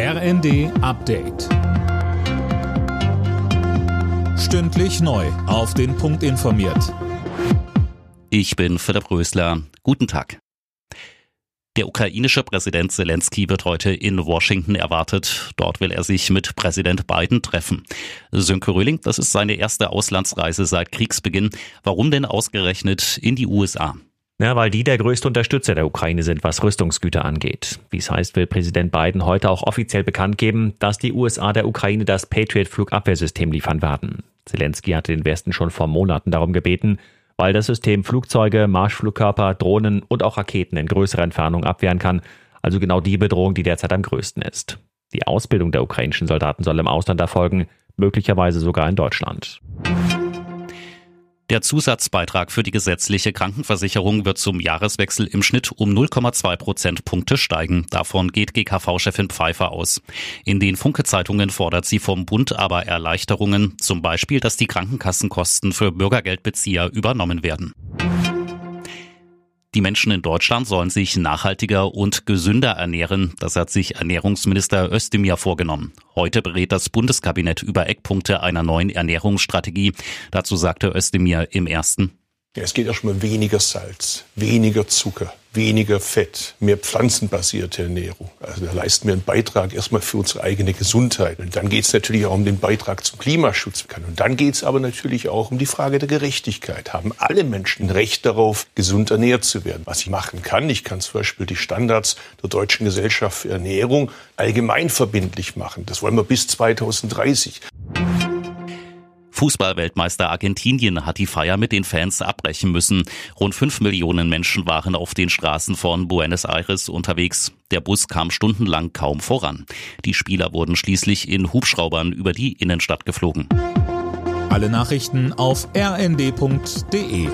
RND Update. Stündlich neu. Auf den Punkt informiert. Ich bin Philipp Rösler. Guten Tag. Der ukrainische Präsident Zelensky wird heute in Washington erwartet. Dort will er sich mit Präsident Biden treffen. Sönke Röhling, das ist seine erste Auslandsreise seit Kriegsbeginn. Warum denn ausgerechnet in die USA? Ja, weil die der größte Unterstützer der Ukraine sind, was Rüstungsgüter angeht. Wie es heißt, will Präsident Biden heute auch offiziell bekannt geben, dass die USA der Ukraine das Patriot-Flugabwehrsystem liefern werden. Zelensky hatte den Westen schon vor Monaten darum gebeten, weil das System Flugzeuge, Marschflugkörper, Drohnen und auch Raketen in größerer Entfernung abwehren kann, also genau die Bedrohung, die derzeit am größten ist. Die Ausbildung der ukrainischen Soldaten soll im Ausland erfolgen, möglicherweise sogar in Deutschland. Der Zusatzbeitrag für die gesetzliche Krankenversicherung wird zum Jahreswechsel im Schnitt um 0,2 Prozentpunkte steigen. Davon geht GKV-Chefin Pfeiffer aus. In den Funke-Zeitungen fordert sie vom Bund aber Erleichterungen, zum Beispiel, dass die Krankenkassenkosten für Bürgergeldbezieher übernommen werden. Die Menschen in Deutschland sollen sich nachhaltiger und gesünder ernähren. Das hat sich Ernährungsminister Özdemir vorgenommen. Heute berät das Bundeskabinett über Eckpunkte einer neuen Ernährungsstrategie. Dazu sagte Özdemir im ersten. Es geht erstmal weniger Salz, weniger Zucker, weniger Fett, mehr pflanzenbasierte Ernährung. Also da leisten wir einen Beitrag erstmal für unsere eigene Gesundheit. Und dann geht es natürlich auch um den Beitrag zum Klimaschutz. Und dann geht es aber natürlich auch um die Frage der Gerechtigkeit. Haben alle Menschen ein Recht darauf, gesund ernährt zu werden? Was ich machen kann, ich kann zum Beispiel die Standards der Deutschen Gesellschaft für Ernährung allgemein verbindlich machen. Das wollen wir bis 2030. Fußballweltmeister Argentinien hat die Feier mit den Fans abbrechen müssen. Rund fünf Millionen Menschen waren auf den Straßen von Buenos Aires unterwegs. Der Bus kam stundenlang kaum voran. Die Spieler wurden schließlich in Hubschraubern über die Innenstadt geflogen. Alle Nachrichten auf rnd.de